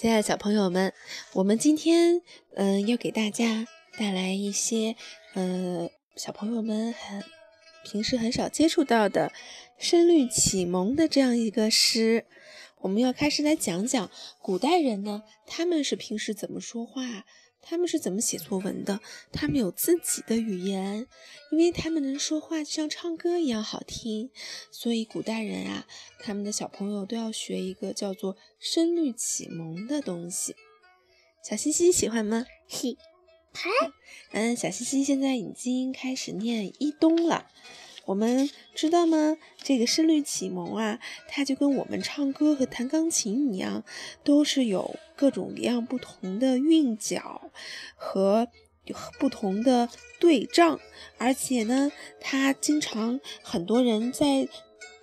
亲爱的小朋友们，我们今天嗯要给大家带来一些呃小朋友们很平时很少接触到的声律启蒙的这样一个诗。我们要开始来讲讲古代人呢，他们是平时怎么说话。他们是怎么写作文的？他们有自己的语言，因为他们能说话，就像唱歌一样好听。所以古代人啊，他们的小朋友都要学一个叫做声律启蒙的东西。小西西喜欢吗？喜欢。嗯，小西西现在已经开始念一冬了。我们知道吗？这个声律启蒙啊，它就跟我们唱歌和弹钢琴一样，都是有各种各样不同的韵脚和不同的对仗，而且呢，它经常很多人在。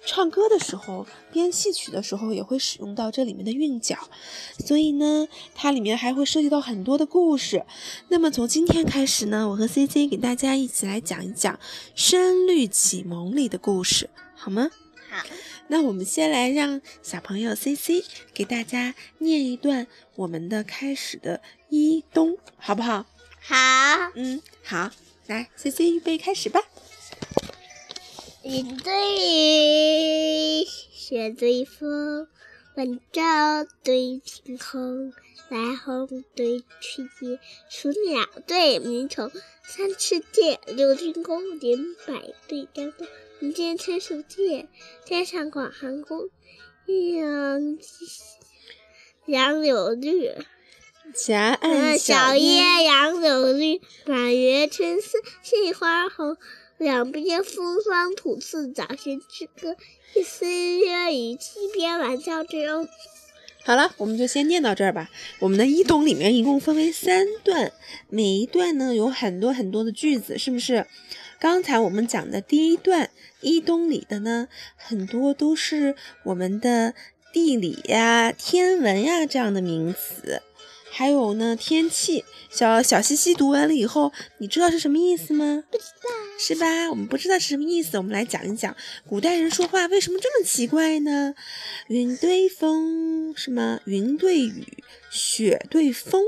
唱歌的时候，编戏曲的时候也会使用到这里面的韵脚，所以呢，它里面还会涉及到很多的故事。那么从今天开始呢，我和 C C 给大家一起来讲一讲《声律启蒙》里的故事，好吗？好。那我们先来让小朋友 C C 给大家念一段我们的开始的一冬，好不好？好。嗯，好。来，C C 预备开始吧。云对雨，雪对风，晚照对晴空，来鸿对去叶，雏鸟对鸣虫，三尺剑，六钧弓，点百对江东，人间千树界，天上广寒宫，艳阳杨柳绿，夹岸小叶杨柳绿，满园春色杏花红。两边风霜土刺早先之歌，一丝烟雨七边晚照之忧。好了，我们就先念到这儿吧。我们的一冬里面一共分为三段，每一段呢有很多很多的句子，是不是？刚才我们讲的第一段一冬里的呢，很多都是我们的地理呀、天文呀这样的名词。还有呢，天气。小小西西读完了以后，你知道是什么意思吗？不知道，是吧？我们不知道是什么意思，我们来讲一讲古代人说话为什么这么奇怪呢？云对风，什么？云对雨，雪对风。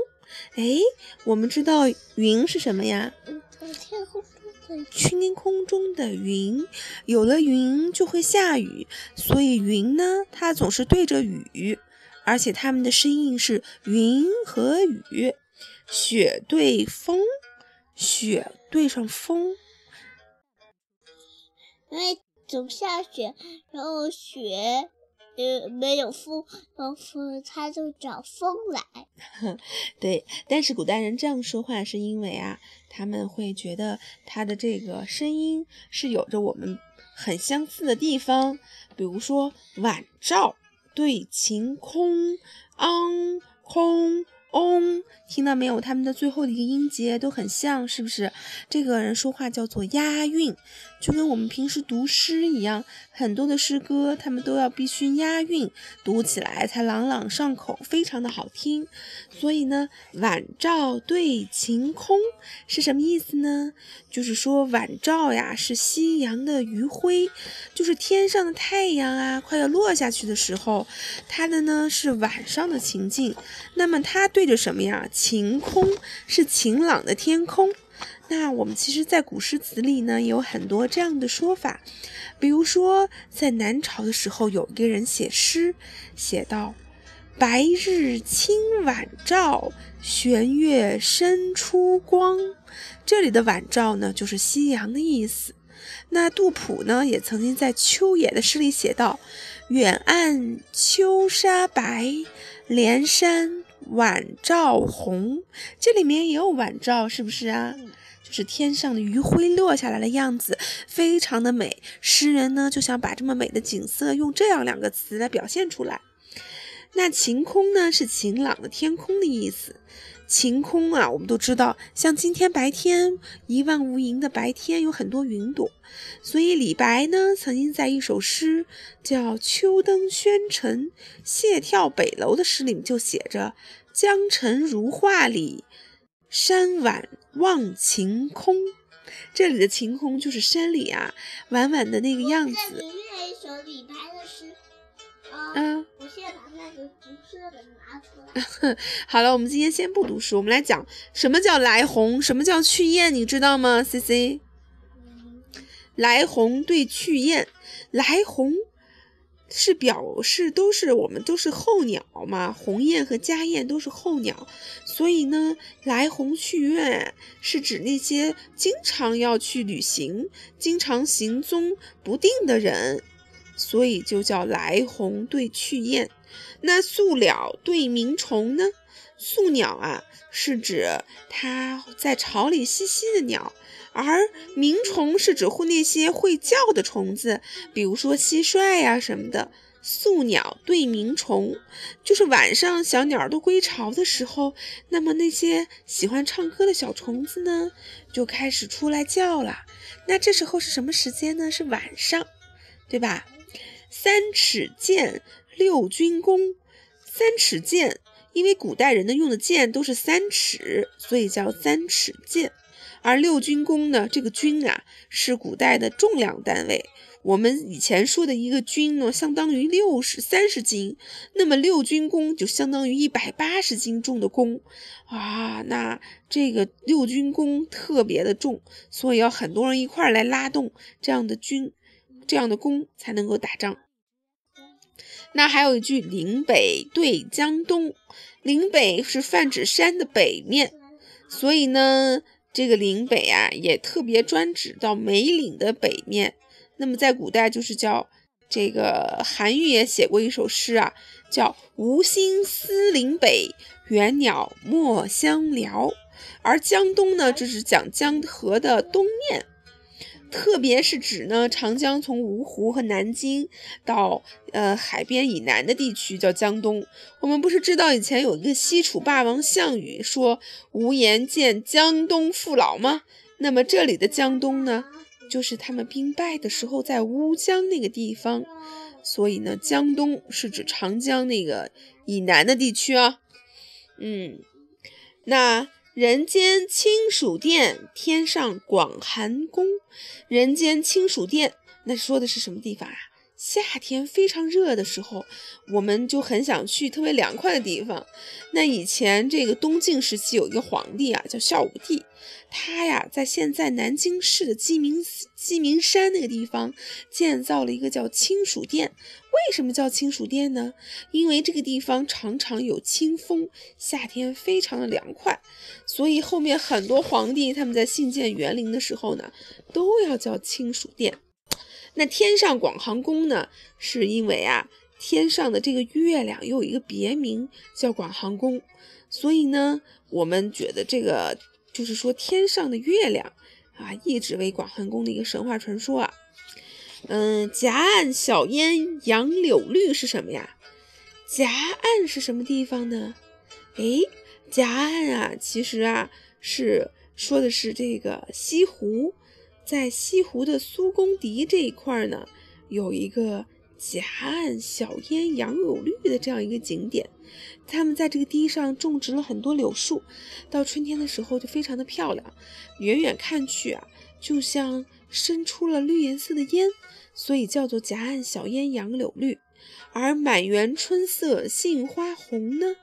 哎，我们知道云是什么呀？天空中的天空中的云，有了云就会下雨，所以云呢，它总是对着雨。而且它们的声音是云和雨，雪对风，雪对上风，因为总下雪，然后雪呃没有风，然后风它就找风来。对，但是古代人这样说话是因为啊，他们会觉得他的这个声音是有着我们很相似的地方，比如说晚照。对晴空，昂空。嗡，听到没有？他们的最后的一个音节都很像，是不是？这个人说话叫做押韵，就跟我们平时读诗一样，很多的诗歌他们都要必须押韵，读起来才朗朗上口，非常的好听。所以呢，晚照对晴空是什么意思呢？就是说晚照呀，是夕阳的余晖，就是天上的太阳啊，快要落下去的时候，它的呢是晚上的情境。那么它对。着什么呀？晴空是晴朗的天空。那我们其实，在古诗词里呢，有很多这样的说法。比如说，在南朝的时候，有一个人写诗，写道：“白日清晚照，玄月生出光。”这里的晚照呢，就是夕阳的意思。那杜甫呢，也曾经在《秋野》的诗里写道：“远岸秋沙白，连山。”晚照红，这里面也有晚照，是不是啊？就是天上的余晖落下来的样子，非常的美。诗人呢就想把这么美的景色用这样两个词来表现出来。那晴空呢是晴朗的天空的意思。晴空啊，我们都知道，像今天白天一望无垠的白天，有很多云朵。所以李白呢曾经在一首诗叫《秋登轩城谢眺北楼》的诗里面就写着。江城如画里，山晚望晴空。这里的晴空就是山里啊，晚晚的那个样子。啊，我现在把那个红色的拿出来。好了，我们今天先不读书，我们来讲什么叫来鸿，什么叫去雁，你知道吗？C C，来鸿对去雁，来鸿。是表示都是我们都是候鸟嘛，鸿雁和家燕都是候鸟，所以呢，来鸿去雁是指那些经常要去旅行、经常行踪不定的人，所以就叫来鸿对去雁。那宿鸟对鸣虫呢？宿鸟啊，是指它在巢里栖息的鸟。而鸣虫是指会那些会叫的虫子，比如说蟋蟀呀什么的。宿鸟对鸣虫，就是晚上小鸟都归巢的时候，那么那些喜欢唱歌的小虫子呢，就开始出来叫了。那这时候是什么时间呢？是晚上，对吧？三尺剑，六钧弓。三尺剑，因为古代人呢用的剑都是三尺，所以叫三尺剑。而六钧弓呢？这个钧啊，是古代的重量单位。我们以前说的一个钧呢，相当于六十三十斤，那么六钧弓就相当于一百八十斤重的弓啊。那这个六钧弓特别的重，所以要很多人一块来拉动这样的钧，这样的弓才能够打仗。那还有一句“岭北对江东”，岭北是泛指山的北面，所以呢。这个岭北啊，也特别专指到梅岭的北面。那么在古代就是叫这个韩愈也写过一首诗啊，叫“无心思岭北，远鸟莫相聊”。而江东呢，这是讲江河的东面。特别是指呢，长江从芜湖和南京到呃海边以南的地区叫江东。我们不是知道以前有一个西楚霸王项羽说“无颜见江东父老”吗？那么这里的江东呢，就是他们兵败的时候在乌江那个地方。所以呢，江东是指长江那个以南的地区啊。嗯，那。人间清暑殿，天上广寒宫。人间清暑殿，那说的是什么地方啊？夏天非常热的时候，我们就很想去特别凉快的地方。那以前这个东晋时期有一个皇帝啊，叫孝武帝。他呀，在现在南京市的鸡鸣鸡鸣山那个地方建造了一个叫清暑殿。为什么叫清暑殿呢？因为这个地方常常有清风，夏天非常的凉快，所以后面很多皇帝他们在兴建园林的时候呢，都要叫清暑殿。那天上广寒宫呢，是因为啊，天上的这个月亮又有一个别名叫广寒宫，所以呢，我们觉得这个。就是说，天上的月亮啊，一直为广寒宫的一个神话传说啊。嗯，夹岸小烟杨柳绿是什么呀？夹岸是什么地方呢？哎，夹岸啊，其实啊是说的是这个西湖，在西湖的苏公堤这一块呢，有一个。夹岸小烟杨柳绿的这样一个景点，他们在这个堤上种植了很多柳树，到春天的时候就非常的漂亮，远远看去啊，就像伸出了绿颜色的烟，所以叫做夹岸小烟杨柳绿。而满园春色杏花红呢，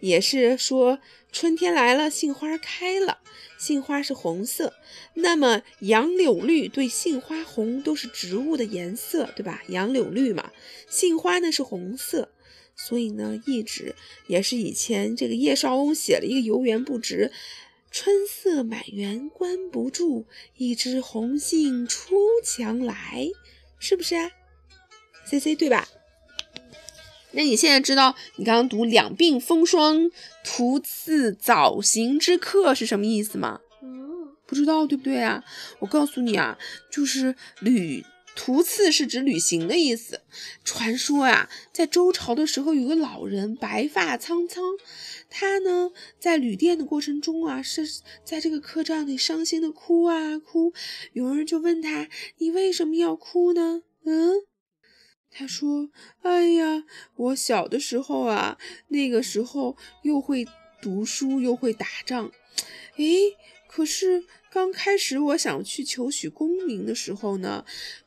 也是说春天来了，杏花开了。杏花是红色，那么杨柳绿对杏花红都是植物的颜色，对吧？杨柳绿嘛，杏花呢是红色，所以呢一直也是以前这个叶绍翁写了一个游园不值，春色满园关不住，一枝红杏出墙来，是不是啊？C C 对吧？那你现在知道你刚刚读“两鬓风霜，徒次早行之客”是什么意思吗？嗯不知道对不对啊？我告诉你啊，就是旅途次是指旅行的意思。传说呀，在周朝的时候，有个老人白发苍苍，他呢在旅店的过程中啊，是在这个客栈里伤心的哭啊哭。有人就问他：“你为什么要哭呢？”嗯。他说：“哎呀，我小的时候啊，那个时候又会读书又会打仗，诶，可是刚开始我想去求取功名的时候呢，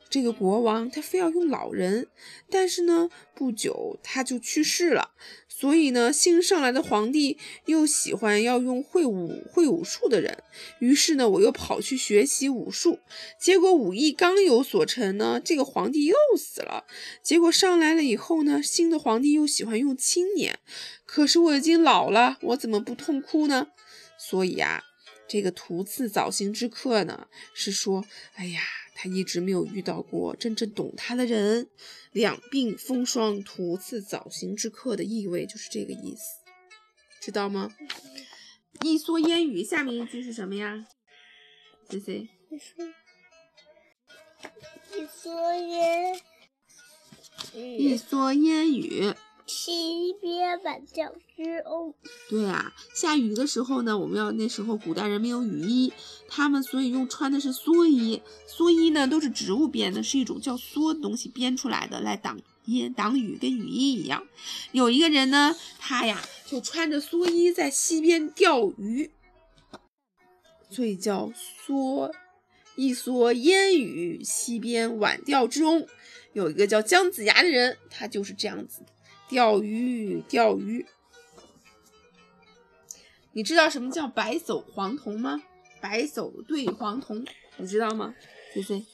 这个国王他非要用老人，但是呢，不久他就去世了。所以呢，新上来的皇帝又喜欢要用会武会武术的人，于是呢，我又跑去学习武术。结果武艺刚有所成呢，这个皇帝又死了。结果上来了以后呢，新的皇帝又喜欢用青年，可是我已经老了，我怎么不痛哭呢？所以啊，这个徒次早行之客呢，是说，哎呀。他一直没有遇到过真正懂他的人，两鬓风霜，徒次早行之客的意味就是这个意思，知道吗？一蓑烟雨，下面一句是什么呀？C C。一蓑烟雨。一蓑烟雨。西边晚钓之翁。对啊，下雨的时候呢，我们要那时候古代人没有雨衣，他们所以用穿的是蓑衣。蓑衣呢都是植物编的，是一种叫蓑的东西编出来的，来挡烟挡雨，跟雨衣一样。有一个人呢，他呀就穿着蓑衣在溪边钓鱼，所以叫蓑。一蓑烟雨，溪边晚钓之翁。有一个叫姜子牙的人，他就是这样子。钓鱼，钓鱼。你知道什么叫白首黄童吗？白首对黄童，你知道吗？C C。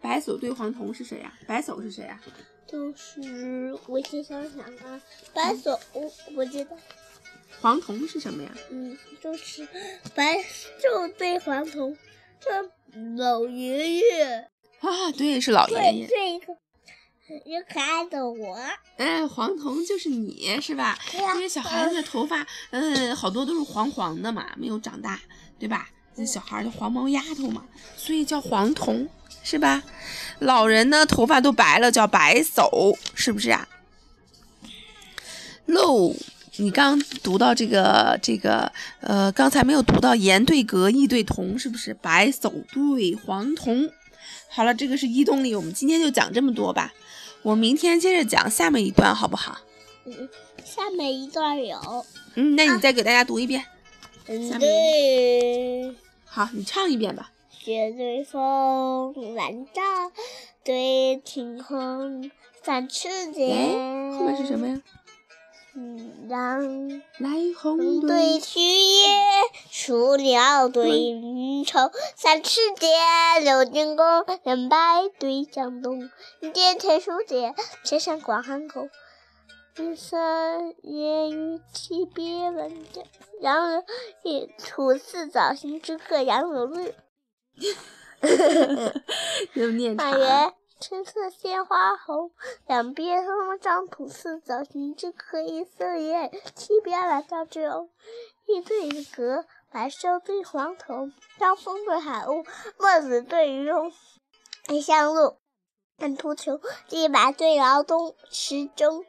白首对黄童是谁呀？白首是谁呀？就是我先想想啊，白首我我知道。黄童是什么呀？嗯，就是白首对黄童，这老爷爷。啊，对，是老爷爷。这个。有可爱的我，哎，黄童就是你是吧？因为小孩子的头发，嗯，好多都是黄黄的嘛，没有长大，对吧？那小孩的黄毛丫头嘛，所以叫黄童，是吧？老人呢，头发都白了，叫白叟，是不是啊？漏，你刚读到这个这个，呃，刚才没有读到言对格，意对同，是不是？白叟对黄童。好了，这个是一动力，我们今天就讲这么多吧。我明天接着讲下面一段，好不好？嗯，下面一段有。嗯，那你再给大家读一遍。嗯，对。好，你唱一遍吧。雪对风，蓝照对晴空，三尺剑。后面是什么呀？让来鸿对去也，雏鸟对云愁。三尺剑，六钧弓，两百对江东。点天书节，千山观汉口。一蓑烟雨泣别万家。杨柳初次早行之客，杨柳绿。又念唱。春色鲜花红，两边风张土似早行之客，一色烟，七边来照之翁。一对阁，白首对黄童，张风对海鸥，墨子对鱼龙。一香路，看图穷，地白对劳东，池中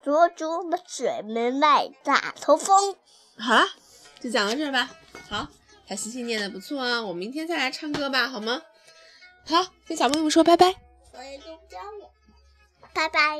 捉猪水门外打头风。好了，就讲到这儿吧。好，小星星念的不错啊，我明天再来唱歌吧，好吗？好，跟小朋友们说拜拜。所以都不加我。拜拜。